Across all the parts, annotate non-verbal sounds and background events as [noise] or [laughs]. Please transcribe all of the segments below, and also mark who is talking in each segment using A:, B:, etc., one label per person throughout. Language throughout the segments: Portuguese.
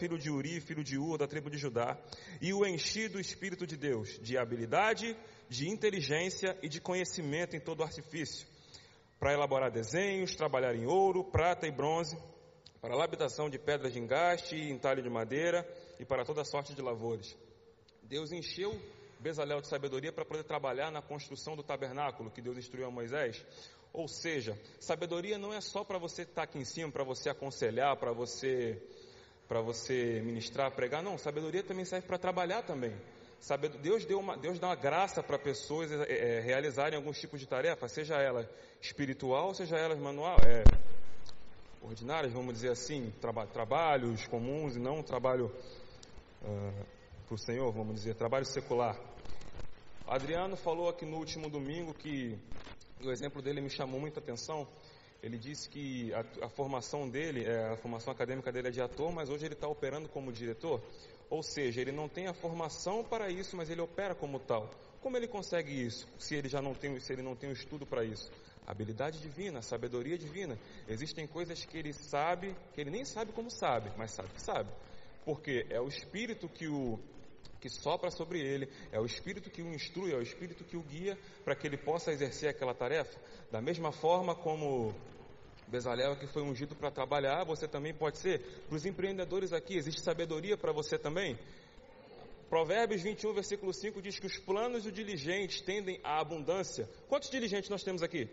A: filho de Uri, filho de Ur, da tribo de Judá, e o enchi do Espírito de Deus, de habilidade, de inteligência e de conhecimento em todo artifício, para elaborar desenhos, trabalhar em ouro, prata e bronze, para a lapidação de pedras de engaste e entalho de madeira, e para toda sorte de lavores. Deus encheu Bezalel de sabedoria para poder trabalhar na construção do tabernáculo que Deus instruiu a Moisés. Ou seja, sabedoria não é só para você estar aqui em cima, para você aconselhar, para você para você ministrar, pregar, não, sabedoria também serve para trabalhar também. Deus, deu uma, Deus dá uma graça para pessoas é, é, realizarem alguns tipos de tarefa, seja ela espiritual, seja ela manual, é, ordinárias, vamos dizer assim, traba, trabalhos comuns e não trabalho uh, para o Senhor, vamos dizer, trabalho secular. Adriano falou aqui no último domingo que o exemplo dele me chamou muita atenção. Ele disse que a, a formação dele, é, a formação acadêmica dele é de ator, mas hoje ele está operando como diretor. Ou seja, ele não tem a formação para isso, mas ele opera como tal. Como ele consegue isso? Se ele já não tem, se ele não tem o estudo para isso? Habilidade divina, sabedoria divina. Existem coisas que ele sabe, que ele nem sabe como sabe, mas sabe que sabe. Porque é o Espírito que o que sopra sobre ele, é o Espírito que o instrui, é o Espírito que o guia para que ele possa exercer aquela tarefa. Da mesma forma como Bezalel que foi ungido para trabalhar, você também pode ser. Para os empreendedores aqui, existe sabedoria para você também? Provérbios 21, versículo 5 diz que os planos do diligente tendem à abundância. Quantos diligentes nós temos aqui?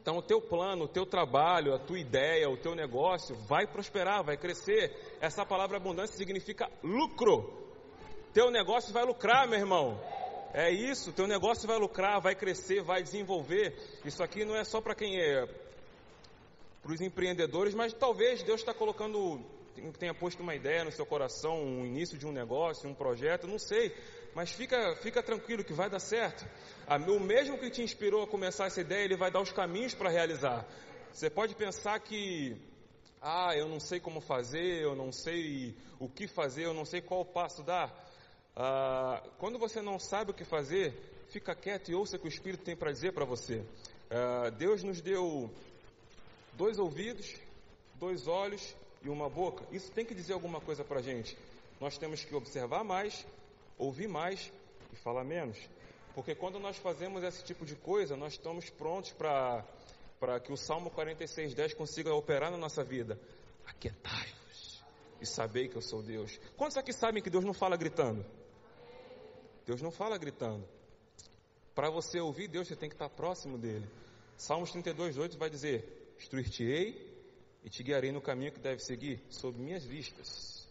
A: Então, o teu plano, o teu trabalho, a tua ideia, o teu negócio vai prosperar, vai crescer. Essa palavra abundância significa lucro. Teu negócio vai lucrar, meu irmão. É isso, teu negócio vai lucrar, vai crescer, vai desenvolver. Isso aqui não é só para quem é para os empreendedores, mas talvez Deus está colocando, tenha posto uma ideia no seu coração, um início de um negócio, um projeto, não sei. Mas fica, fica tranquilo que vai dar certo. O mesmo que te inspirou a começar essa ideia, ele vai dar os caminhos para realizar. Você pode pensar que ah, eu não sei como fazer, eu não sei o que fazer, eu não sei qual passo dar. Ah, quando você não sabe o que fazer, fica quieto e ouça o que o Espírito tem para dizer para você. Ah, Deus nos deu dois ouvidos, dois olhos e uma boca. Isso tem que dizer alguma coisa para a gente. Nós temos que observar mais, ouvir mais e falar menos. Porque quando nós fazemos esse tipo de coisa, nós estamos prontos para que o Salmo 46:10 consiga operar na nossa vida. Aquietai-vos e sabei que eu sou Deus. Quantos aqui sabem que Deus não fala gritando? Deus não fala gritando. Para você ouvir Deus, você tem que estar próximo dele. Salmos 32, 8 vai dizer: Instruir-te-ei e te guiarei no caminho que deve seguir, sob minhas vistas.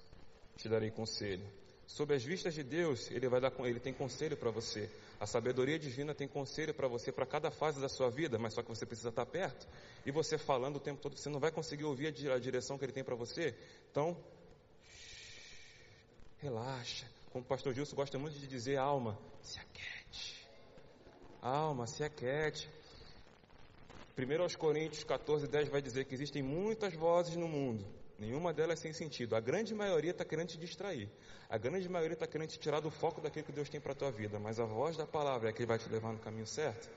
A: Te darei conselho. Sob as vistas de Deus, ele vai dar ele tem conselho para você. A sabedoria divina tem conselho para você para cada fase da sua vida, mas só que você precisa estar perto. E você falando o tempo todo, você não vai conseguir ouvir a direção que ele tem para você. Então, relaxa como o pastor Gilson gosta muito de dizer, alma, se aquete. Alma, se aquete. 1 aos Coríntios 14, 10 vai dizer que existem muitas vozes no mundo, nenhuma delas sem sentido. A grande maioria está querendo te distrair. A grande maioria está querendo te tirar do foco daquilo que Deus tem para a tua vida. Mas a voz da palavra é que vai te levar no caminho certo.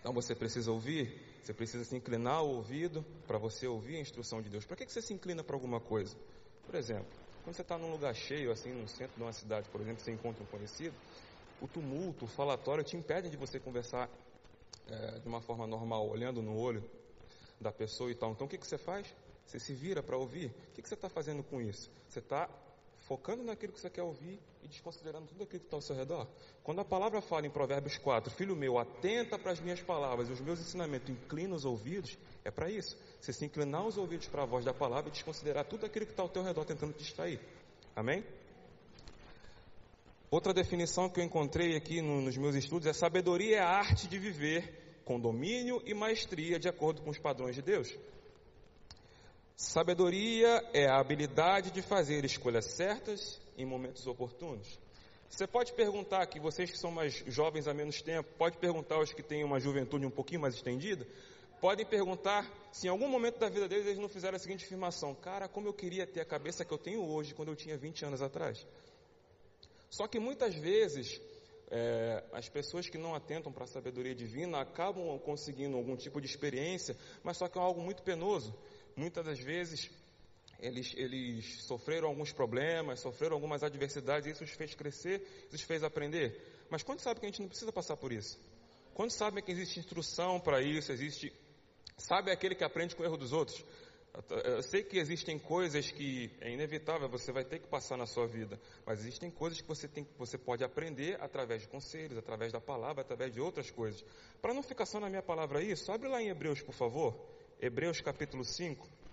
A: Então você precisa ouvir, você precisa se inclinar o ouvido para você ouvir a instrução de Deus. Para que, que você se inclina para alguma coisa? Por exemplo, quando você está num lugar cheio, assim, no centro de uma cidade, por exemplo, você encontra um conhecido, o tumulto, o falatório te impede de você conversar é, de uma forma normal, olhando no olho da pessoa e tal. Então, o que, que você faz? Você se vira para ouvir. O que, que você está fazendo com isso? Você está focando naquilo que você quer ouvir e desconsiderando tudo aquilo que está ao seu redor. Quando a palavra fala em Provérbios 4, filho meu, atenta para as minhas palavras e os meus ensinamentos, inclina os ouvidos, é para isso. Você se inclinar os ouvidos para a voz da palavra e desconsiderar tudo aquilo que está ao teu redor tentando te distrair. Amém? Outra definição que eu encontrei aqui no, nos meus estudos é sabedoria é a arte de viver com domínio e maestria de acordo com os padrões de Deus. Sabedoria é a habilidade de fazer escolhas certas em momentos oportunos. Você pode perguntar que vocês que são mais jovens há menos tempo, pode perguntar aos que têm uma juventude um pouquinho mais estendida, podem perguntar se em algum momento da vida deles eles não fizeram a seguinte afirmação: Cara, como eu queria ter a cabeça que eu tenho hoje quando eu tinha 20 anos atrás. Só que muitas vezes é, as pessoas que não atentam para a sabedoria divina acabam conseguindo algum tipo de experiência, mas só que é algo muito penoso muitas das vezes eles, eles sofreram alguns problemas, sofreram algumas adversidades, e isso os fez crescer, isso os fez aprender. Mas quando sabe que a gente não precisa passar por isso? Quando sabe que existe instrução para isso, existe. Sabe aquele que aprende com o erro dos outros? Eu sei que existem coisas que é inevitável, você vai ter que passar na sua vida, mas existem coisas que você, tem, você pode aprender através de conselhos, através da palavra, através de outras coisas. Para não ficar só na minha palavra isso, abre lá em Hebreus, por favor. Hebreus capítulo 5.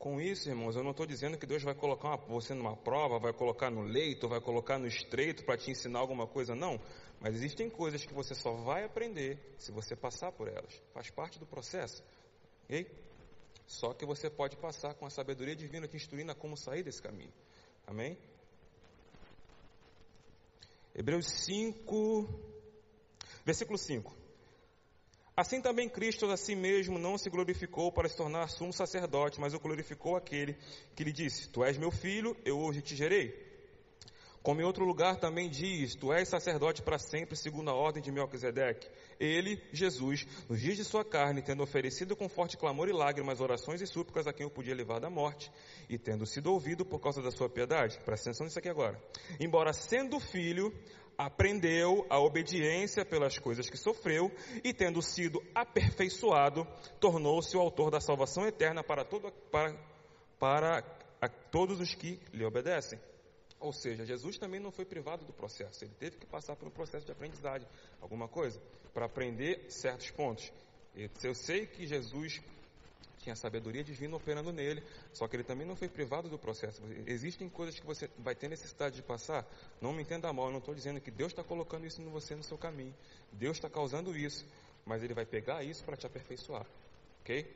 A: Com isso, irmãos, eu não estou dizendo que Deus vai colocar uma, você numa prova, vai colocar no leito, vai colocar no estreito para te ensinar alguma coisa, não. Mas existem coisas que você só vai aprender se você passar por elas. Faz parte do processo. Ok? Só que você pode passar com a sabedoria divina te instruindo a como sair desse caminho. Amém? Hebreus 5, versículo 5. Assim também Cristo a si mesmo não se glorificou para se tornar sumo sacerdote, mas o glorificou aquele que lhe disse: Tu és meu filho, eu hoje te gerei. Como em outro lugar também diz: Tu és sacerdote para sempre, segundo a ordem de Melquisedeque. Ele, Jesus, nos dias de sua carne, tendo oferecido com forte clamor e lágrimas orações e súplicas a quem o podia levar da morte, e tendo sido ouvido por causa da sua piedade. Presta atenção nisso aqui agora. Embora sendo filho, aprendeu a obediência pelas coisas que sofreu e, tendo sido aperfeiçoado, tornou-se o autor da salvação eterna para, todo, para, para a todos os que lhe obedecem. Ou seja, Jesus também não foi privado do processo, ele teve que passar por um processo de aprendizagem, alguma coisa, para aprender certos pontos. Eu sei que Jesus tinha sabedoria divina operando nele, só que ele também não foi privado do processo. Existem coisas que você vai ter necessidade de passar. Não me entenda mal, eu não estou dizendo que Deus está colocando isso em você no seu caminho. Deus está causando isso, mas Ele vai pegar isso para te aperfeiçoar. Ok?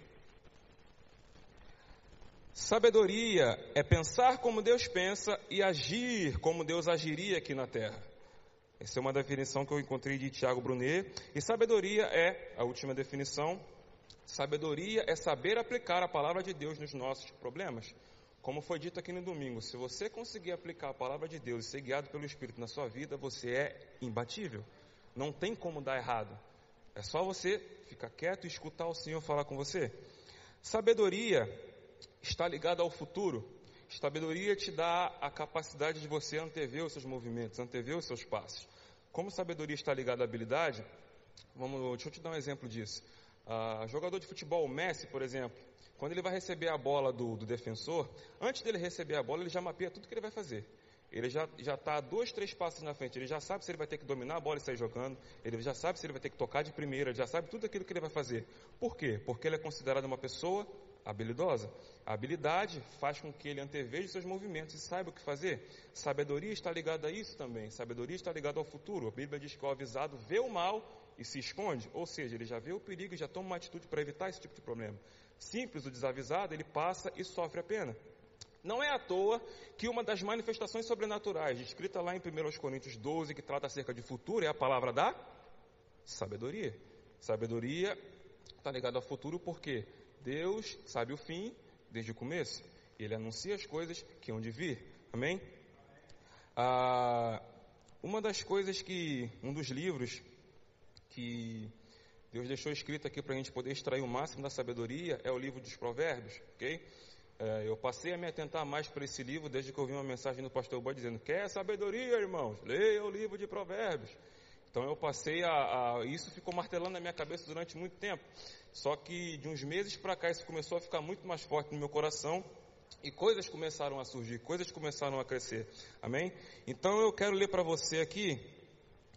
A: Sabedoria é pensar como Deus pensa e agir como Deus agiria aqui na terra. Essa é uma definição que eu encontrei de Tiago Brunet. E sabedoria é, a última definição, Sabedoria é saber aplicar a palavra de Deus nos nossos problemas. Como foi dito aqui no domingo, se você conseguir aplicar a palavra de Deus e ser guiado pelo Espírito na sua vida, você é imbatível. Não tem como dar errado. É só você ficar quieto e escutar o Senhor falar com você. Sabedoria está ligada ao futuro. Sabedoria te dá a capacidade de você antever os seus movimentos, antever os seus passos. Como sabedoria está ligada à habilidade, vamos, deixa eu te dar um exemplo disso. Uh, jogador de futebol, o Messi, por exemplo, quando ele vai receber a bola do, do, defensor, antes dele receber a bola, ele já mapeia tudo que ele vai fazer. Ele já está dois, três passos na frente. Ele já sabe se ele vai ter que dominar a bola e sair jogando. Ele já sabe se ele vai ter que tocar de primeira. Ele já sabe tudo aquilo que ele vai fazer. Por quê? Porque ele é considerado uma pessoa habilidosa. A habilidade faz com que ele anteveja seus movimentos e saiba o que fazer. Sabedoria está ligada a isso também. Sabedoria está ligada ao futuro. A Bíblia diz que o avisado vê o mal e se esconde, ou seja, ele já vê o perigo e já toma uma atitude para evitar esse tipo de problema. Simples, o desavisado, ele passa e sofre a pena. Não é à toa que uma das manifestações sobrenaturais, descrita lá em 1 Coríntios 12, que trata acerca de futuro, é a palavra da sabedoria. Sabedoria está ligada ao futuro porque Deus sabe o fim desde o começo. Ele anuncia as coisas que hão de vir. Amém? Ah, uma das coisas que, um dos livros que Deus deixou escrito aqui para a gente poder extrair o máximo da sabedoria é o livro dos Provérbios, ok? É, eu passei a me atentar mais para esse livro desde que eu vi uma mensagem do pastor Boa dizendo: Quer sabedoria, irmãos? Leia o livro de Provérbios. Então eu passei a, a, Isso ficou martelando na minha cabeça durante muito tempo. Só que de uns meses para cá isso começou a ficar muito mais forte no meu coração. E coisas começaram a surgir, coisas começaram a crescer. Amém? Então eu quero ler para você aqui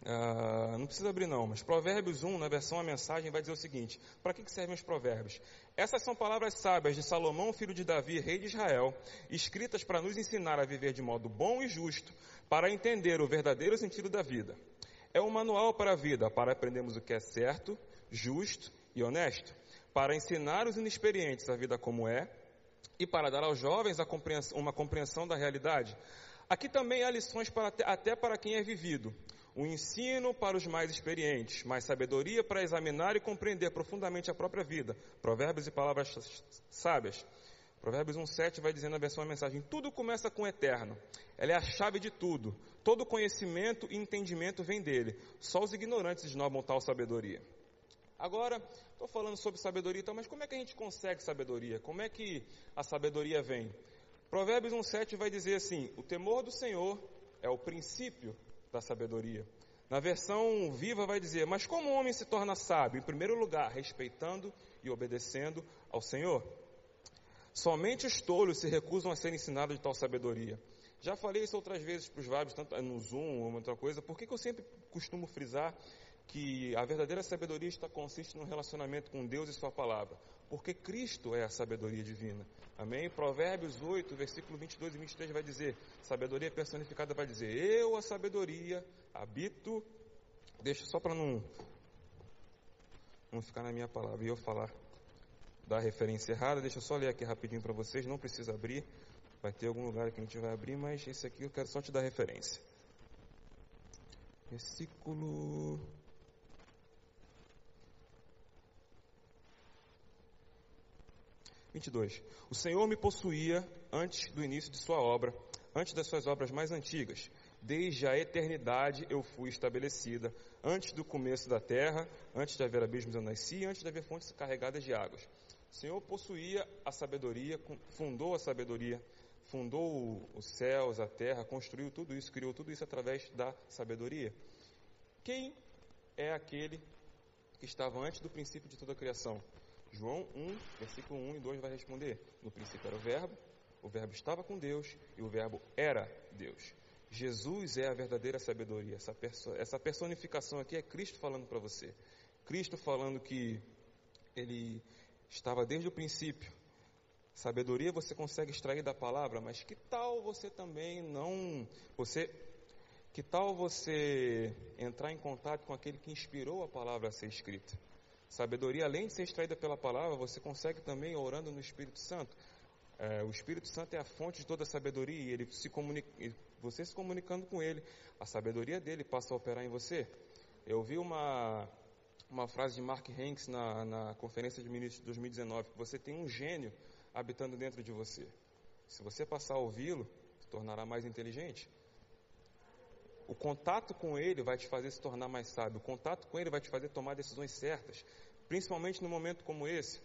A: Uh, não precisa abrir não, mas Provérbios 1, na versão a mensagem, vai dizer o seguinte: para que, que servem os provérbios? Essas são palavras sábias de Salomão, filho de Davi, rei de Israel, escritas para nos ensinar a viver de modo bom e justo, para entender o verdadeiro sentido da vida. É um manual para a vida, para aprendermos o que é certo, justo e honesto, para ensinar os inexperientes a vida como é e para dar aos jovens compreensão, uma compreensão da realidade. Aqui também há lições para, até para quem é vivido o ensino para os mais experientes, mais sabedoria para examinar e compreender profundamente a própria vida. Provérbios e palavras sábias. Provérbios 1,7 vai dizendo na versão da mensagem: Tudo começa com o eterno. Ela é a chave de tudo. Todo conhecimento e entendimento vem dele. Só os ignorantes esnobam tal sabedoria. Agora, estou falando sobre sabedoria, então, mas como é que a gente consegue sabedoria? Como é que a sabedoria vem? Provérbios 1,7 vai dizer assim: O temor do Senhor é o princípio da sabedoria. Na versão viva vai dizer: Mas como o homem se torna sábio? Em primeiro lugar, respeitando e obedecendo ao Senhor. Somente os tolos se recusam a ser ensinados de tal sabedoria. Já falei isso outras vezes para os vários, tanto no Zoom ou outra coisa. Por que, que eu sempre costumo frisar que a verdadeira sabedoria está consiste no relacionamento com Deus e Sua palavra? Porque Cristo é a sabedoria divina. Amém? Provérbios 8, versículo 22 e 23 vai dizer: sabedoria personificada vai dizer: Eu, a sabedoria, habito. Deixa só para não, não ficar na minha palavra e eu falar da referência errada. Deixa eu só ler aqui rapidinho para vocês, não precisa abrir. Vai ter algum lugar que a gente vai abrir, mas esse aqui eu quero só te dar referência. Versículo. Vinte O Senhor me possuía antes do início de sua obra, antes das suas obras mais antigas. Desde a eternidade eu fui estabelecida, antes do começo da terra, antes de haver abismos eu nasci, antes de haver fontes carregadas de águas. O Senhor possuía a sabedoria, fundou a sabedoria, fundou os céus, a terra, construiu tudo isso, criou tudo isso através da sabedoria. Quem é aquele que estava antes do princípio de toda a criação? João 1, versículo 1 e 2 vai responder: No princípio era o Verbo, o Verbo estava com Deus e o Verbo era Deus. Jesus é a verdadeira sabedoria. Essa, perso essa personificação aqui é Cristo falando para você. Cristo falando que ele estava desde o princípio. Sabedoria você consegue extrair da palavra, mas que tal você também não, você, que tal você entrar em contato com aquele que inspirou a palavra a ser escrita? Sabedoria, além de ser extraída pela palavra, você consegue também orando no Espírito Santo. É, o Espírito Santo é a fonte de toda a sabedoria e ele se comunica, você se comunicando com ele, a sabedoria dele passa a operar em você. Eu vi uma uma frase de Mark Hanks na, na conferência de ministros de 2019, que você tem um gênio habitando dentro de você. Se você passar a ouvi-lo, se tornará mais inteligente. O contato com ele vai te fazer se tornar mais sábio. O contato com ele vai te fazer tomar decisões certas, principalmente no momento como esse,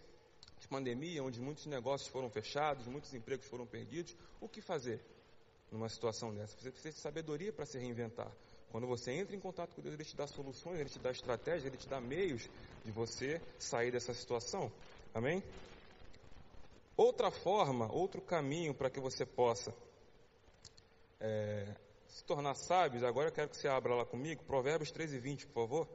A: de pandemia, onde muitos negócios foram fechados, muitos empregos foram perdidos. O que fazer numa situação dessa? Você precisa de sabedoria para se reinventar. Quando você entra em contato com Deus, Ele te dá soluções, Ele te dá estratégias, Ele te dá meios de você sair dessa situação. Amém? Outra forma, outro caminho para que você possa é, se tornar sábio, agora eu quero que você abra lá comigo, Provérbios 13 e 20, por favor.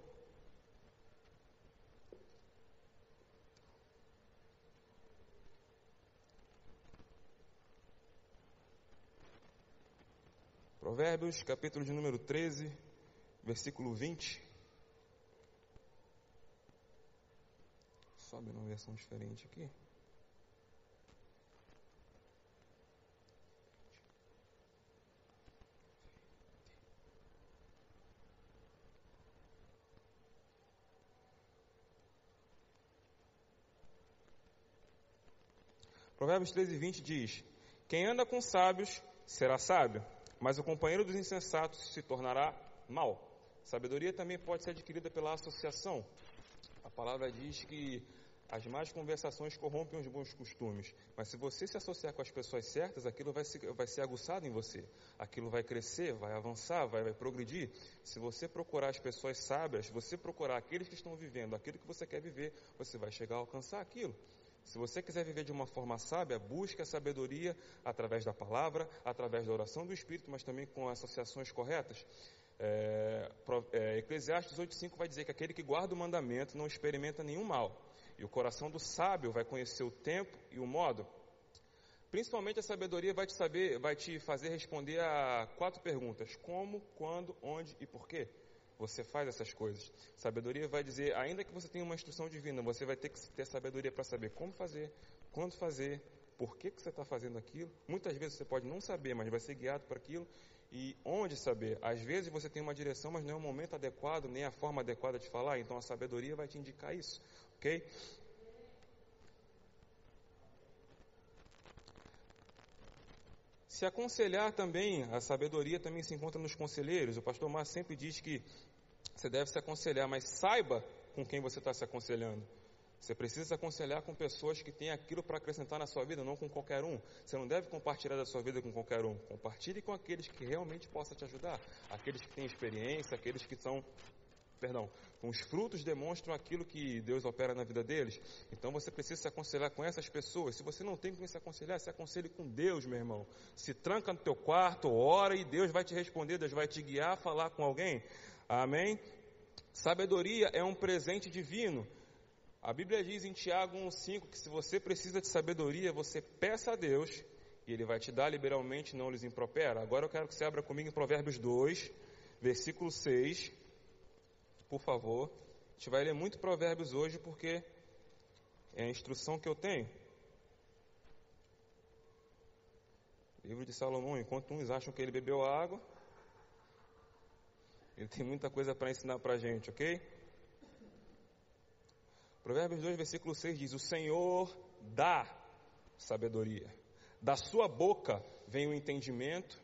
A: Provérbios, capítulo de número 13, versículo 20. Sobe numa versão diferente aqui. Provérbios 13, 20 diz: Quem anda com sábios será sábio, mas o companheiro dos insensatos se tornará mal. Sabedoria também pode ser adquirida pela associação. A palavra diz que as más conversações corrompem os bons costumes, mas se você se associar com as pessoas certas, aquilo vai, se, vai ser aguçado em você, aquilo vai crescer, vai avançar, vai, vai progredir. Se você procurar as pessoas sábias, você procurar aqueles que estão vivendo aquilo que você quer viver, você vai chegar a alcançar aquilo. Se você quiser viver de uma forma sábia, busque a sabedoria através da palavra, através da oração do Espírito, mas também com associações corretas. É, é, Eclesiastes 8,5 vai dizer que aquele que guarda o mandamento não experimenta nenhum mal, e o coração do sábio vai conhecer o tempo e o modo. Principalmente a sabedoria vai te saber, vai te fazer responder a quatro perguntas: como, quando, onde e porquê você faz essas coisas. Sabedoria vai dizer, ainda que você tenha uma instrução divina, você vai ter que ter sabedoria para saber como fazer, quando fazer, por que, que você está fazendo aquilo. Muitas vezes você pode não saber, mas vai ser guiado para aquilo. E onde saber? Às vezes você tem uma direção, mas não é o momento adequado, nem a forma adequada de falar. Então a sabedoria vai te indicar isso, ok? Se aconselhar também, a sabedoria também se encontra nos conselheiros. O pastor Márcio sempre diz que você deve se aconselhar, mas saiba com quem você está se aconselhando. Você precisa se aconselhar com pessoas que têm aquilo para acrescentar na sua vida, não com qualquer um. Você não deve compartilhar da sua vida com qualquer um. Compartilhe com aqueles que realmente possam te ajudar. Aqueles que têm experiência, aqueles que são perdão, com os frutos demonstram aquilo que Deus opera na vida deles. Então você precisa se aconselhar com essas pessoas. Se você não tem com quem se aconselhar, se aconselhe com Deus, meu irmão. Se tranca no teu quarto, ora e Deus vai te responder, Deus vai te guiar falar com alguém. Amém? Sabedoria é um presente divino. A Bíblia diz em Tiago 1,5 que se você precisa de sabedoria, você peça a Deus e Ele vai te dar liberalmente, não lhes impropera. Agora eu quero que você abra comigo em Provérbios 2, versículo 6 por favor. A gente vai ler muito Provérbios hoje porque é a instrução que eu tenho. Livro de Salomão, enquanto uns acham que ele bebeu água, ele tem muita coisa para ensinar para a gente, ok? Provérbios 2, versículo 6 diz: O Senhor dá sabedoria, da sua boca vem o entendimento,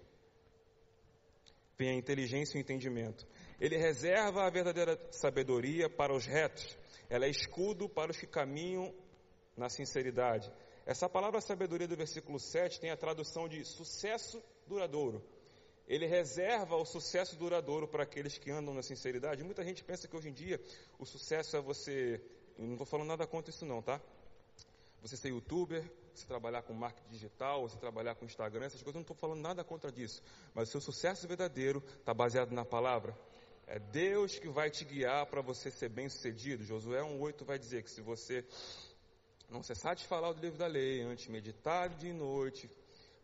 A: vem a inteligência e o entendimento. Ele reserva a verdadeira sabedoria para os retos. Ela é escudo para os que caminham na sinceridade. Essa palavra sabedoria do versículo 7 tem a tradução de sucesso duradouro. Ele reserva o sucesso duradouro para aqueles que andam na sinceridade. Muita gente pensa que hoje em dia o sucesso é você. Não estou falando nada contra isso, não, tá? Você ser youtuber, você trabalhar com marketing digital, você trabalhar com Instagram, essas coisas, eu não estou falando nada contra disso. Mas o seu sucesso verdadeiro está baseado na palavra. É Deus que vai te guiar para você ser bem sucedido. Josué 1,8 vai dizer que se você não cessar de falar o livro da lei, antes meditar de noite,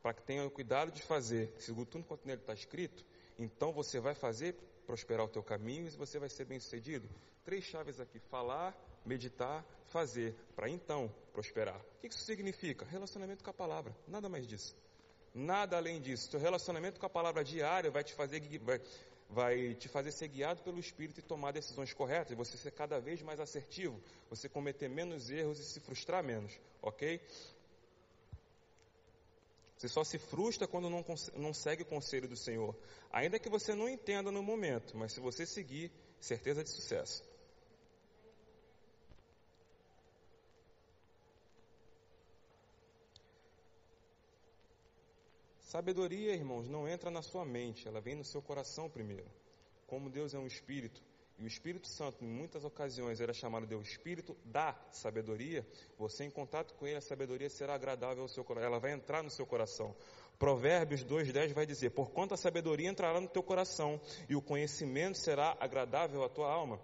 A: para que tenha cuidado de fazer, segundo tudo quanto nele está escrito, então você vai fazer prosperar o teu caminho e você vai ser bem sucedido. Três chaves aqui: falar, meditar, fazer, para então prosperar. O que isso significa? Relacionamento com a palavra, nada mais disso. Nada além disso. Teu relacionamento com a palavra diária vai te fazer, vai, vai te fazer ser guiado pelo Espírito e tomar decisões corretas, você ser cada vez mais assertivo, você cometer menos erros e se frustrar menos, ok? Você só se frustra quando não, não segue o conselho do Senhor. Ainda que você não entenda no momento, mas se você seguir, certeza de sucesso. Sabedoria, irmãos, não entra na sua mente, ela vem no seu coração primeiro. Como Deus é um espírito, e o Espírito Santo, em muitas ocasiões, era chamado de o Espírito da sabedoria, você em contato com ele, a sabedoria será agradável ao seu coração, ela vai entrar no seu coração. Provérbios 2,10 vai dizer: Porquanto a sabedoria entrará no teu coração, e o conhecimento será agradável à tua alma.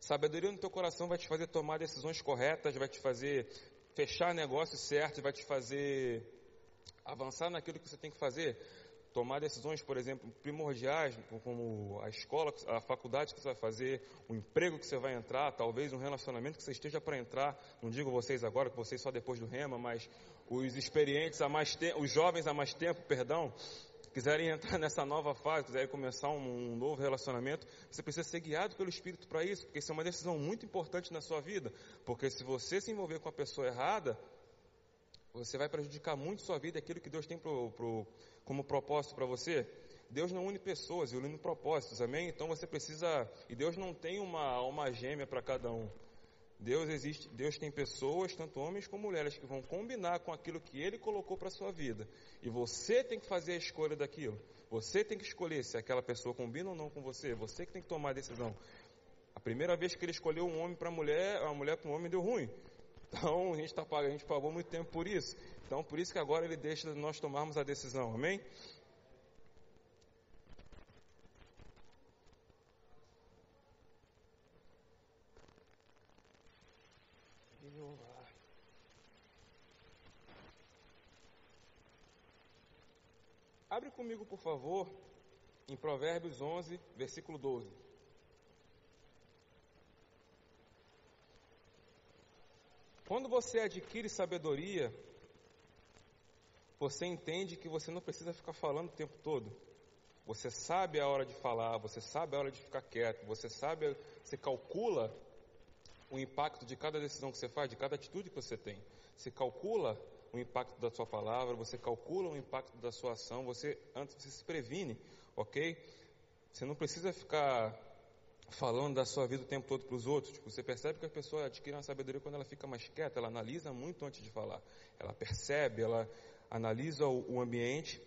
A: Sabedoria no teu coração vai te fazer tomar decisões corretas, vai te fazer fechar negócios certos, vai te fazer avançar naquilo que você tem que fazer, tomar decisões, por exemplo, primordiais, como a escola, a faculdade que você vai fazer, o emprego que você vai entrar, talvez um relacionamento que você esteja para entrar. Não digo vocês agora, que vocês só depois do rema, mas os experientes há mais tempo, os jovens há mais tempo, perdão, quiserem entrar [laughs] nessa nova fase, quiserem começar um, um novo relacionamento, você precisa ser guiado pelo Espírito para isso, porque isso é uma decisão muito importante na sua vida. Porque se você se envolver com a pessoa errada, você vai prejudicar muito sua vida, aquilo que Deus tem pro, pro, como propósito para você. Deus não une pessoas, ele une propósitos, amém? Então você precisa, e Deus não tem uma alma gêmea para cada um. Deus existe, Deus tem pessoas, tanto homens como mulheres, que vão combinar com aquilo que Ele colocou para a sua vida. E você tem que fazer a escolha daquilo. Você tem que escolher se aquela pessoa combina ou não com você. Você que tem que tomar a decisão. A primeira vez que ele escolheu um homem para mulher, a mulher para um homem deu ruim. Então a gente, tá, a gente pagou muito tempo por isso. Então por isso que agora ele deixa nós tomarmos a decisão, amém? Abre comigo, por favor, em Provérbios 11, versículo 12. Quando você adquire sabedoria, você entende que você não precisa ficar falando o tempo todo. Você sabe a hora de falar, você sabe a hora de ficar quieto, você sabe, você calcula o impacto de cada decisão que você faz, de cada atitude que você tem. Você calcula o impacto da sua palavra, você calcula o impacto da sua ação, você antes você se previne, ok? Você não precisa ficar falando da sua vida o tempo todo para os outros. Tipo, você percebe que a pessoa adquire uma sabedoria quando ela fica mais quieta, ela analisa muito antes de falar. Ela percebe, ela analisa o, o ambiente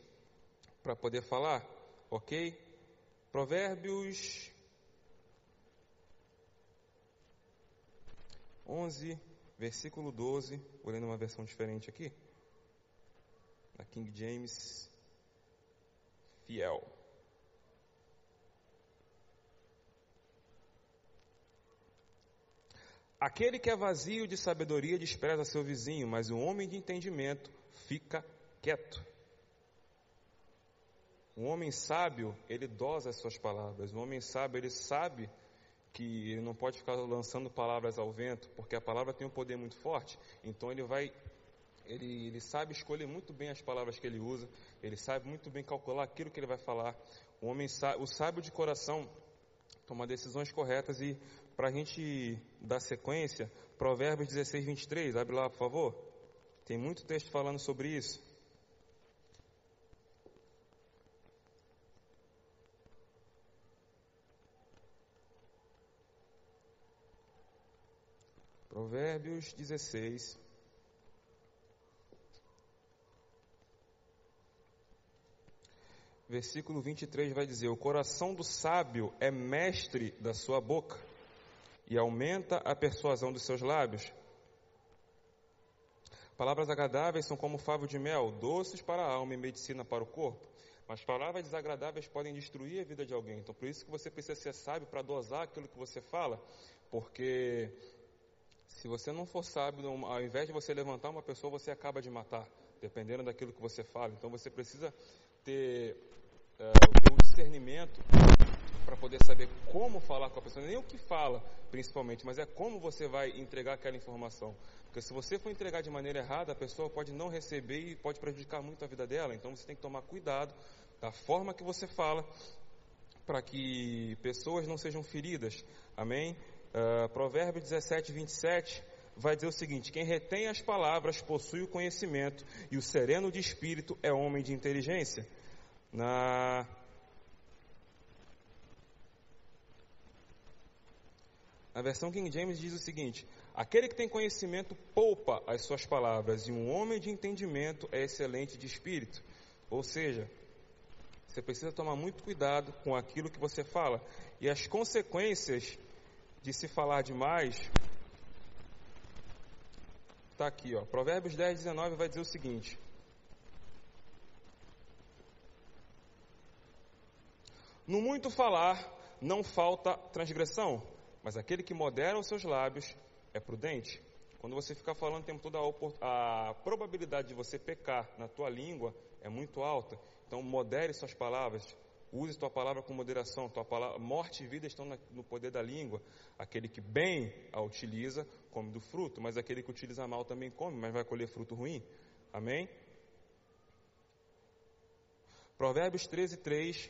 A: para poder falar, ok? Provérbios 11, versículo 12, vou ler numa versão diferente aqui, na King James Fiel. Aquele que é vazio de sabedoria despreza seu vizinho, mas o homem de entendimento fica quieto. Um homem sábio, ele dosa as suas palavras. Um homem sábio, ele sabe que ele não pode ficar lançando palavras ao vento, porque a palavra tem um poder muito forte. Então ele vai, ele, ele sabe escolher muito bem as palavras que ele usa. Ele sabe muito bem calcular aquilo que ele vai falar. O homem, o sábio de coração, toma decisões corretas e para a gente dar sequência, Provérbios 16, 23, abre lá por favor. Tem muito texto falando sobre isso. Provérbios 16, versículo 23 vai dizer: O coração do sábio é mestre da sua boca e aumenta a persuasão dos seus lábios. Palavras agradáveis são como favo de mel, doces para a alma e medicina para o corpo. Mas palavras desagradáveis podem destruir a vida de alguém. Então, por isso que você precisa ser sábio para dosar aquilo que você fala, porque se você não for sábio, ao invés de você levantar uma pessoa, você acaba de matar, dependendo daquilo que você fala. Então, você precisa ter uh, o discernimento para poder saber como falar com a pessoa, nem o que fala, principalmente, mas é como você vai entregar aquela informação. Porque se você for entregar de maneira errada, a pessoa pode não receber e pode prejudicar muito a vida dela. Então você tem que tomar cuidado da forma que você fala para que pessoas não sejam feridas. Amém? Uh, Provérbio 17, 27 vai dizer o seguinte: Quem retém as palavras possui o conhecimento, e o sereno de espírito é homem de inteligência. Na Na versão King James diz o seguinte: Aquele que tem conhecimento poupa as suas palavras, e um homem de entendimento é excelente de espírito. Ou seja, você precisa tomar muito cuidado com aquilo que você fala. E as consequências de se falar demais. Está aqui, ó. Provérbios 10, 19 vai dizer o seguinte: No muito falar não falta transgressão, mas aquele que modera os seus lábios é prudente. Quando você ficar falando o tempo todo, a, a probabilidade de você pecar na tua língua é muito alta. Então, modere suas palavras. Use tua palavra com moderação. Tua palavra, morte e vida estão na, no poder da língua. Aquele que bem a utiliza, come do fruto. Mas aquele que utiliza mal também come, mas vai colher fruto ruim. Amém? Provérbios 13, 3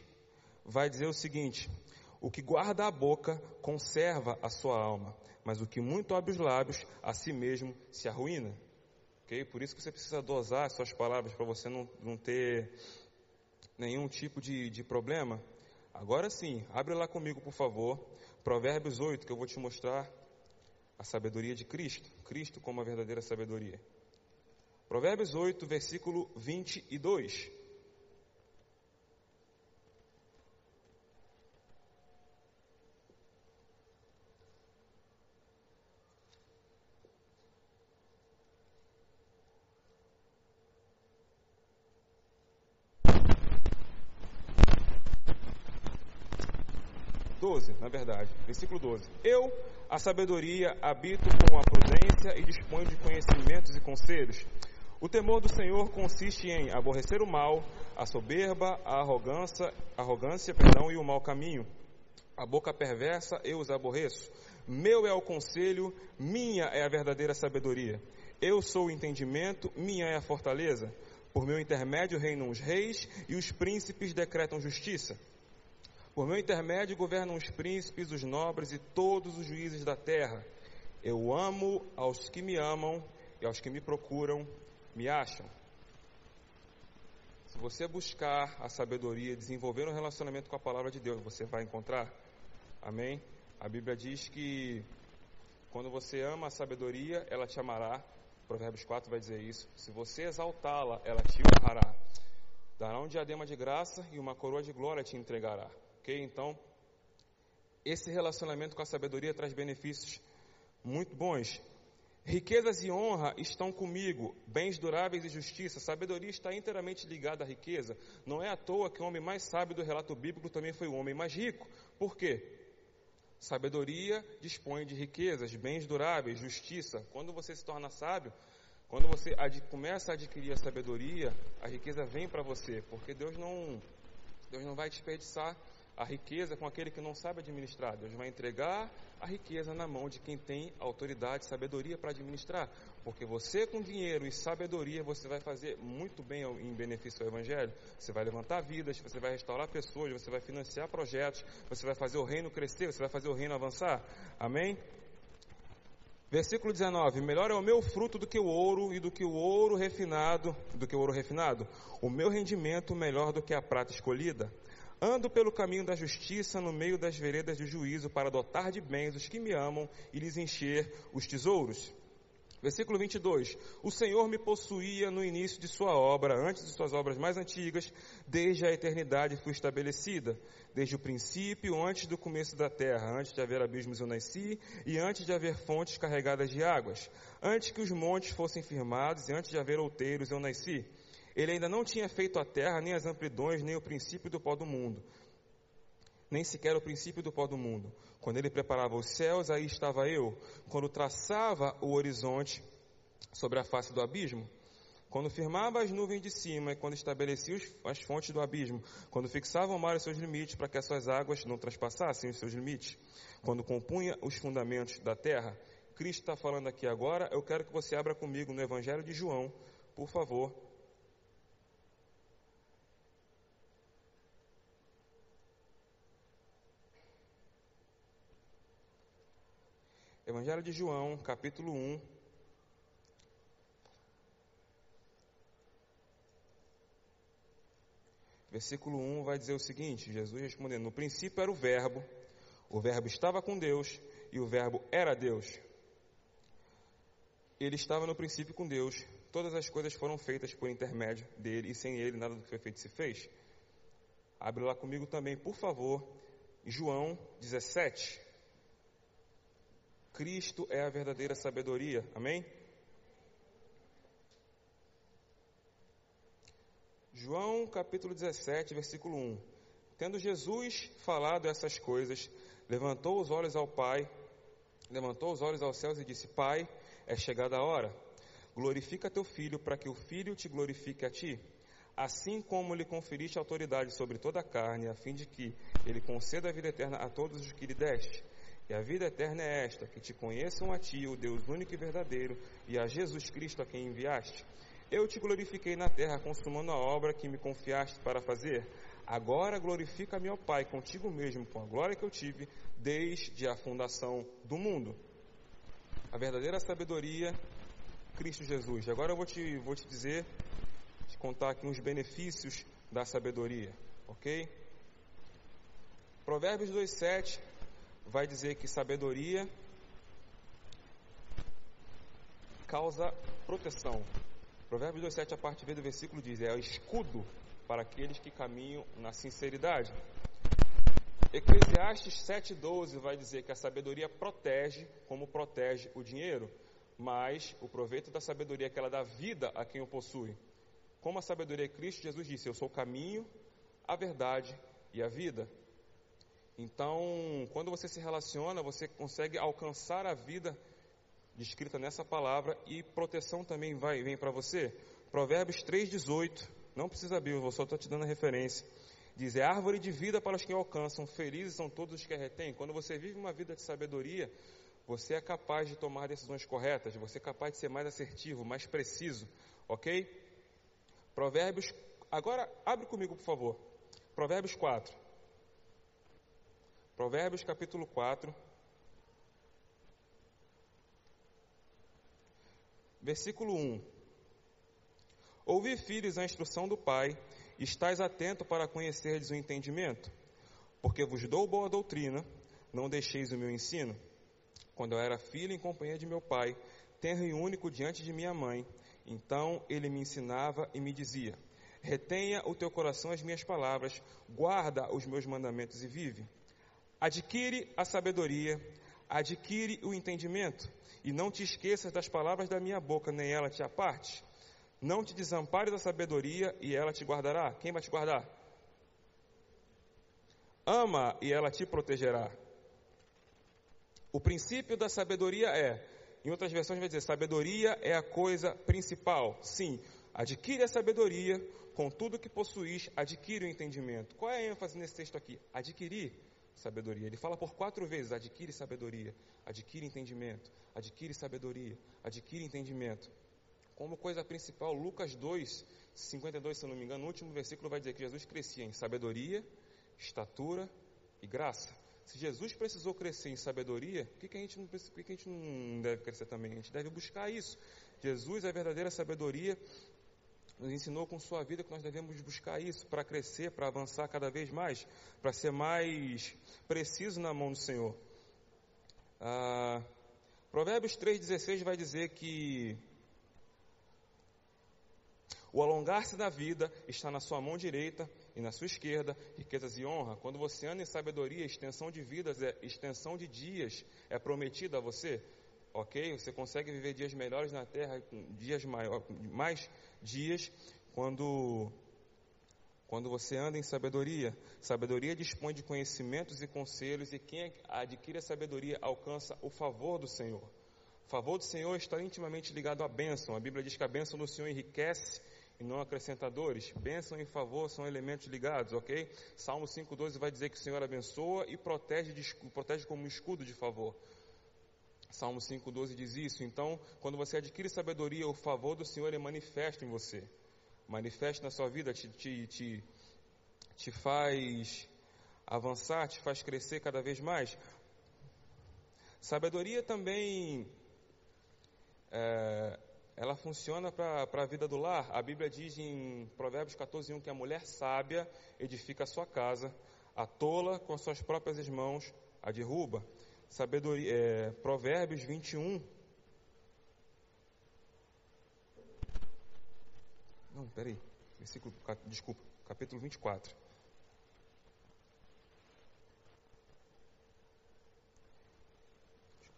A: vai dizer o seguinte: o que guarda a boca conserva a sua alma, mas o que muito abre os lábios, a si mesmo se arruína. Okay? Por isso que você precisa dosar as suas palavras para você não, não ter nenhum tipo de, de problema. Agora sim, abre lá comigo, por favor, Provérbios 8, que eu vou te mostrar a sabedoria de Cristo. Cristo como a verdadeira sabedoria. Provérbios 8, versículo 22. 12, na verdade, versículo 12. Eu, a sabedoria, habito com a prudência e disponho de conhecimentos e conselhos. O temor do Senhor consiste em aborrecer o mal, a soberba, a arrogância, arrogância, perdão, e o mau caminho. A boca perversa eu os aborreço. Meu é o conselho, minha é a verdadeira sabedoria. Eu sou o entendimento, minha é a fortaleza. Por meu intermédio reinam os reis e os príncipes decretam justiça. Por meu intermédio governam os príncipes, os nobres e todos os juízes da terra. Eu amo aos que me amam e aos que me procuram me acham. Se você buscar a sabedoria, desenvolver um relacionamento com a palavra de Deus, você vai encontrar. Amém? A Bíblia diz que quando você ama a sabedoria, ela te amará. Provérbios 4 vai dizer isso. Se você exaltá-la, ela te honrará. Dará um diadema de graça e uma coroa de glória te entregará. Ok? Então, esse relacionamento com a sabedoria traz benefícios muito bons. Riquezas e honra estão comigo, bens duráveis e justiça. Sabedoria está inteiramente ligada à riqueza. Não é à toa que o homem mais sábio do relato bíblico também foi o homem mais rico. Por quê? Sabedoria dispõe de riquezas, bens duráveis, justiça. Quando você se torna sábio, quando você começa a adquirir a sabedoria, a riqueza vem para você, porque Deus não, Deus não vai desperdiçar a riqueza com aquele que não sabe administrar. Deus vai entregar a riqueza na mão de quem tem autoridade e sabedoria para administrar. Porque você, com dinheiro e sabedoria, você vai fazer muito bem em benefício ao Evangelho. Você vai levantar vidas, você vai restaurar pessoas, você vai financiar projetos, você vai fazer o reino crescer, você vai fazer o reino avançar. Amém? Versículo 19: Melhor é o meu fruto do que o ouro e do que o ouro refinado, do que o ouro refinado. O meu rendimento melhor do que a prata escolhida. Ando pelo caminho da justiça no meio das veredas de juízo para dotar de bens os que me amam e lhes encher os tesouros. Versículo 22. O Senhor me possuía no início de sua obra, antes de suas obras mais antigas, desde a eternidade fui estabelecida. Desde o princípio, antes do começo da terra, antes de haver abismos eu nasci, e antes de haver fontes carregadas de águas. Antes que os montes fossem firmados, e antes de haver outeiros eu nasci. Ele ainda não tinha feito a terra, nem as amplidões, nem o princípio do pó do mundo. Nem sequer o princípio do pó do mundo. Quando ele preparava os céus, aí estava eu. Quando traçava o horizonte sobre a face do abismo. Quando firmava as nuvens de cima e quando estabelecia as fontes do abismo. Quando fixava o mar os seus limites para que as suas águas não traspassassem os seus limites. Quando compunha os fundamentos da terra. Cristo está falando aqui agora. Eu quero que você abra comigo no Evangelho de João, por favor, Evangelho de João, capítulo 1. Versículo 1 vai dizer o seguinte: Jesus respondendo: No princípio era o Verbo, o Verbo estava com Deus e o Verbo era Deus. Ele estava no princípio com Deus, todas as coisas foram feitas por intermédio dele e sem ele nada do que foi feito se fez. Abre lá comigo também, por favor, João 17. Cristo é a verdadeira sabedoria. Amém? João capítulo 17, versículo 1. Tendo Jesus falado essas coisas, levantou os olhos ao Pai, levantou os olhos aos céus e disse: Pai, é chegada a hora. Glorifica teu filho, para que o filho te glorifique a ti. Assim como lhe conferiste autoridade sobre toda a carne, a fim de que ele conceda a vida eterna a todos os que lhe deste. E a vida eterna é esta: que te conheçam a ti, o Deus único e verdadeiro, e a Jesus Cristo a quem enviaste. Eu te glorifiquei na terra, consumando a obra que me confiaste para fazer. Agora glorifica-me, ó Pai, contigo mesmo, com a glória que eu tive desde a fundação do mundo. A verdadeira sabedoria, Cristo Jesus. Agora eu vou te, vou te dizer, te contar aqui uns benefícios da sabedoria, ok? Provérbios 2,7 vai dizer que sabedoria causa proteção. Provérbios 2,7, a parte B do versículo diz: é o escudo para aqueles que caminham na sinceridade. Eclesiastes 7,12 vai dizer que a sabedoria protege como protege o dinheiro, mas o proveito da sabedoria é que ela dá vida a quem o possui. Como a sabedoria é Cristo, Jesus disse: Eu sou o caminho, a verdade e a vida. Então, quando você se relaciona, você consegue alcançar a vida descrita nessa palavra e proteção também vai vem para você. Provérbios 3:18, não precisa abrir, eu só estou te dando a referência. Diz: "É árvore de vida para os que alcançam, felizes são todos os que a retêm". Quando você vive uma vida de sabedoria, você é capaz de tomar decisões corretas, você é capaz de ser mais assertivo, mais preciso, OK? Provérbios, agora abre comigo, por favor. Provérbios 4. Provérbios capítulo 4, versículo 1. Ouvi, filhos, a instrução do Pai, e estais atento para conhecerdes o entendimento, porque vos dou boa doutrina, não deixeis o meu ensino. Quando eu era filho em companhia de meu pai, tenro e único diante de minha mãe, então ele me ensinava e me dizia: Retenha o teu coração as minhas palavras, guarda os meus mandamentos e vive. Adquire a sabedoria, adquire o entendimento, e não te esqueças das palavras da minha boca, nem ela te aparte. Não te desampare da sabedoria, e ela te guardará. Quem vai te guardar? Ama, e ela te protegerá. O princípio da sabedoria é, em outras versões vai dizer, sabedoria é a coisa principal. Sim, adquire a sabedoria, com tudo que possuís, adquire o entendimento. Qual é a ênfase nesse texto aqui? Adquirir sabedoria. Ele fala por quatro vezes: adquire sabedoria, adquire entendimento, adquire sabedoria, adquire entendimento. Como coisa principal, Lucas 2, 52, se não me engano, no último versículo vai dizer que Jesus crescia em sabedoria, estatura e graça. Se Jesus precisou crescer em sabedoria, por que, que, a, gente não, que, que a gente não deve crescer também? A gente deve buscar isso. Jesus é a verdadeira sabedoria, nos ensinou com sua vida que nós devemos buscar isso para crescer, para avançar cada vez mais, para ser mais preciso na mão do Senhor. Ah, Provérbios 3,16 vai dizer que o alongar-se da vida está na sua mão direita e na sua esquerda, riquezas e honra. Quando você anda em sabedoria, extensão de vidas, é, extensão de dias é prometida a você. Ok? Você consegue viver dias melhores na terra, dias maior, mais dias, quando, quando você anda em sabedoria. Sabedoria dispõe de conhecimentos e conselhos, e quem adquire a sabedoria alcança o favor do Senhor. O favor do Senhor está intimamente ligado à bênção. A Bíblia diz que a bênção do Senhor enriquece e não acrescentadores. Bênção e favor são elementos ligados, ok? Salmo 5,12 vai dizer que o Senhor abençoa e protege, protege como um escudo de favor. Salmo 5,12 diz isso. Então, quando você adquire sabedoria, o favor do Senhor é manifesto em você. Manifesta na sua vida, te, te, te, te faz avançar, te faz crescer cada vez mais. Sabedoria também é, ela funciona para a vida do lar. A Bíblia diz em Provérbios 14, 1 que a mulher sábia edifica a sua casa, a tola com suas próprias mãos a derruba. Sabedoria, é, Provérbios 21. Não, peraí. Versículo, desculpa, capítulo 24.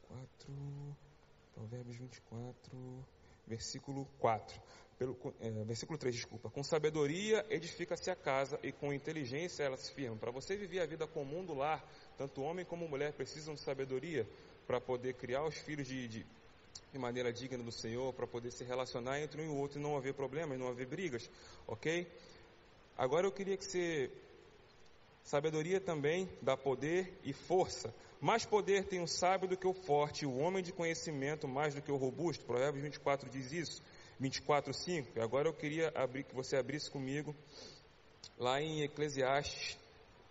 A: Quatro, Provérbios 24 versículo 4. Pelo, é, versículo 3, desculpa. Com sabedoria edifica-se a casa e com inteligência ela se firma. Para você viver a vida comum do lar, tanto homem como mulher precisam de sabedoria para poder criar os filhos de, de, de maneira digna do Senhor, para poder se relacionar entre um e o outro e não haver problemas, não haver brigas, ok? Agora eu queria que você. Sabedoria também dá poder e força. Mais poder tem o sábio do que o forte, o homem de conhecimento mais do que o robusto. Provérbios 24 diz isso. 24, 5. E agora eu queria abrir, que você abrisse comigo lá em Eclesiastes,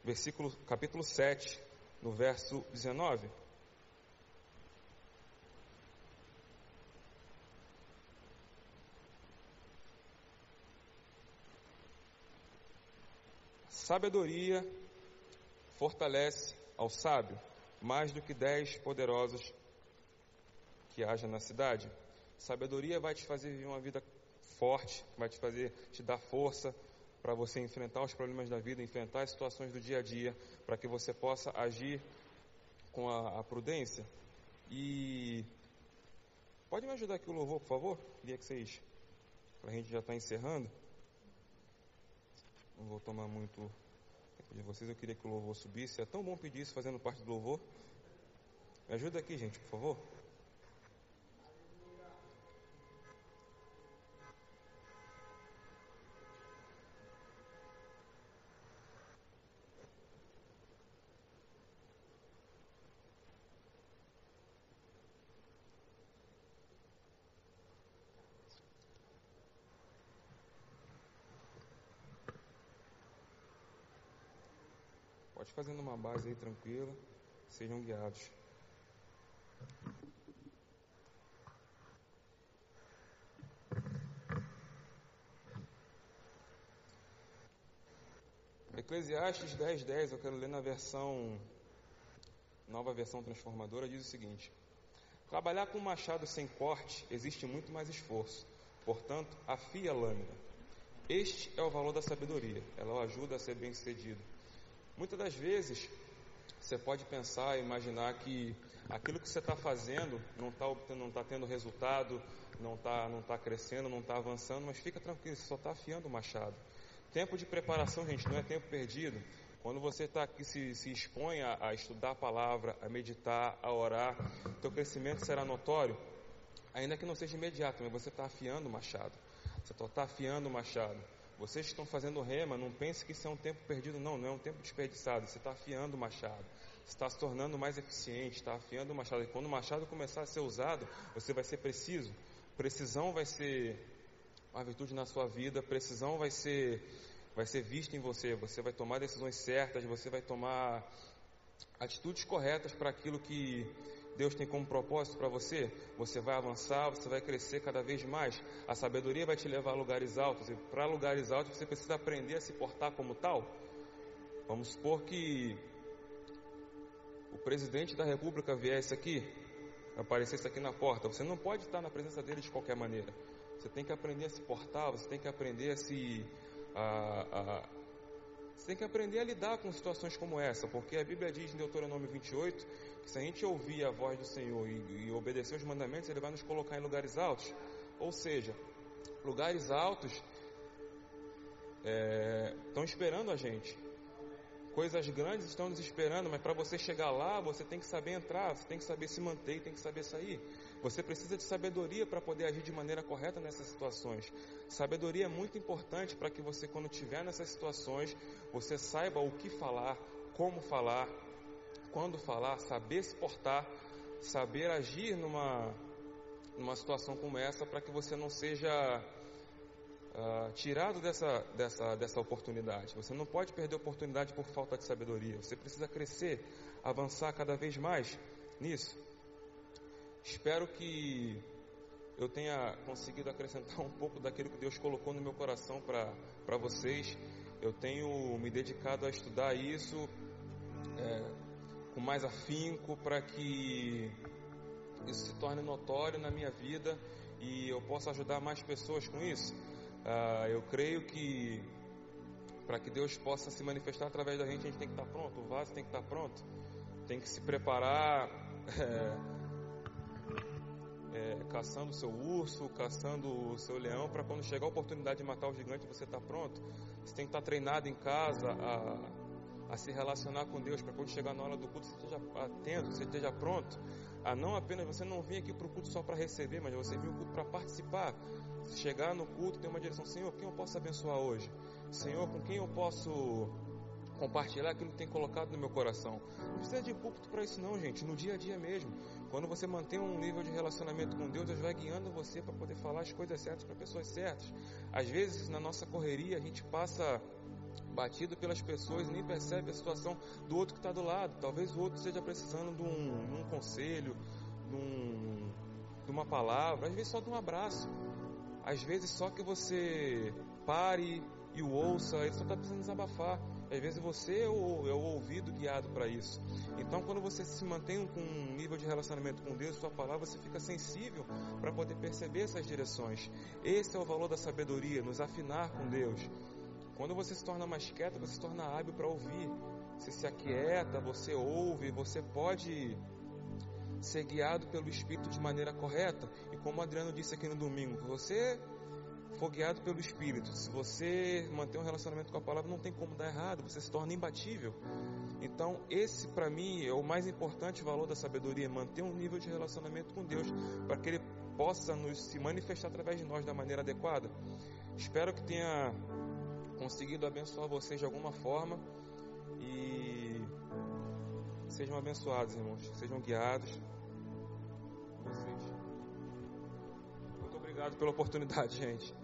A: versículo, capítulo 7, no verso 19. Sabedoria fortalece ao sábio mais do que dez poderosos que haja na cidade. Sabedoria vai te fazer viver uma vida forte, vai te fazer te dar força para você enfrentar os problemas da vida, enfrentar as situações do dia a dia, para que você possa agir com a, a prudência. E pode me ajudar aqui o louvor, por favor? Queria que vocês, para a gente já estar tá encerrando. Não vou tomar muito de vocês, eu queria que o louvor subisse. É tão bom pedir isso fazendo parte do louvor. Me ajuda aqui, gente, por favor. fazendo uma base aí tranquila. Sejam guiados. Eclesiastes 10:10, 10, eu quero ler na versão Nova Versão Transformadora, diz o seguinte: Trabalhar com machado sem corte existe muito mais esforço. Portanto, afia a lâmina. Este é o valor da sabedoria. Ela o ajuda a ser bem-sucedido Muitas das vezes, você pode pensar e imaginar que aquilo que você está fazendo não está não tá tendo resultado, não está não tá crescendo, não está avançando, mas fica tranquilo, você só está afiando o machado. Tempo de preparação, gente, não é tempo perdido. Quando você está aqui, se, se expõe a, a, estudar a palavra, a meditar, a orar, teu crescimento será notório, ainda que não seja imediato, mas você está afiando o machado. Você está afiando o machado. Vocês estão fazendo rema, não pense que isso é um tempo perdido, não, não é um tempo desperdiçado. Você está afiando o machado. Você está se tornando mais eficiente, está afiando o machado. E quando o machado começar a ser usado, você vai ser preciso. Precisão vai ser uma virtude na sua vida, precisão vai ser vai ser vista em você, você vai tomar decisões certas, você vai tomar atitudes corretas para aquilo que Deus tem como propósito para você, você vai avançar, você vai crescer cada vez mais. A sabedoria vai te levar a lugares altos, e para lugares altos você precisa aprender a se portar como tal. Vamos supor que o presidente da república viesse aqui, aparecesse aqui na porta, você não pode estar na presença dele de qualquer maneira. Você tem que aprender a se portar, você tem que aprender a se. A, a, você tem que aprender a lidar com situações como essa, porque a Bíblia diz em Deuteronômio 28 que se a gente ouvir a voz do Senhor e, e obedecer os mandamentos, Ele vai nos colocar em lugares altos. Ou seja, lugares altos é, estão esperando a gente. Coisas grandes estão nos esperando, mas para você chegar lá, você tem que saber entrar, você tem que saber se manter, tem que saber sair. Você precisa de sabedoria para poder agir de maneira correta nessas situações. Sabedoria é muito importante para que você, quando estiver nessas situações, você saiba o que falar, como falar, quando falar, saber se portar, saber agir numa, numa situação como essa para que você não seja uh, tirado dessa, dessa, dessa oportunidade. Você não pode perder a oportunidade por falta de sabedoria. Você precisa crescer, avançar cada vez mais nisso. Espero que eu tenha conseguido acrescentar [laughs] um pouco daquilo que Deus colocou no meu coração para vocês. Eu tenho me dedicado a estudar isso é, com mais afinco para que isso se torne notório na minha vida e eu possa ajudar mais pessoas com isso. Ah, eu creio que para que Deus possa se manifestar através da gente, a gente tem que estar pronto, o vaso tem que estar pronto, tem que se preparar. [laughs] É, caçando o seu urso, caçando o seu leão, para quando chegar a oportunidade de matar o gigante você está pronto. Você tem que estar tá treinado em casa a, a se relacionar com Deus, para quando chegar na hora do culto você esteja atento, você esteja pronto. A não apenas você não vir aqui para o culto só para receber, mas você vir o culto para participar. Chegar no culto, tem uma direção, Senhor, quem eu posso abençoar hoje? Senhor, com quem eu posso compartilhar aquilo que tem colocado no meu coração. Não precisa de púlpito para isso não, gente, no dia a dia mesmo. Quando você mantém um nível de relacionamento com Deus, Deus vai guiando você para poder falar as coisas certas para pessoas certas. Às vezes, na nossa correria, a gente passa batido pelas pessoas e nem percebe a situação do outro que está do lado. Talvez o outro esteja precisando de um, de um conselho, de, um, de uma palavra, às vezes só de um abraço. Às vezes só que você pare e o ouça, ele só está precisando desabafar. Às vezes você é o, é o ouvido guiado para isso. Então, quando você se mantém com um nível de relacionamento com Deus, sua palavra, você fica sensível para poder perceber essas direções. Esse é o valor da sabedoria, nos afinar com Deus. Quando você se torna mais quieto, você se torna hábil para ouvir. Você se aquieta, você ouve, você pode ser guiado pelo Espírito de maneira correta. E como o Adriano disse aqui no domingo, você for guiado pelo Espírito, se você manter um relacionamento com a palavra, não tem como dar errado, você se torna imbatível. Então, esse para mim é o mais importante valor da sabedoria, manter um nível de relacionamento com Deus, para que Ele possa nos se manifestar através de nós da maneira adequada. Espero que tenha conseguido abençoar vocês de alguma forma e sejam abençoados, irmãos, sejam guiados. Vocês. Muito obrigado pela oportunidade, [laughs] gente.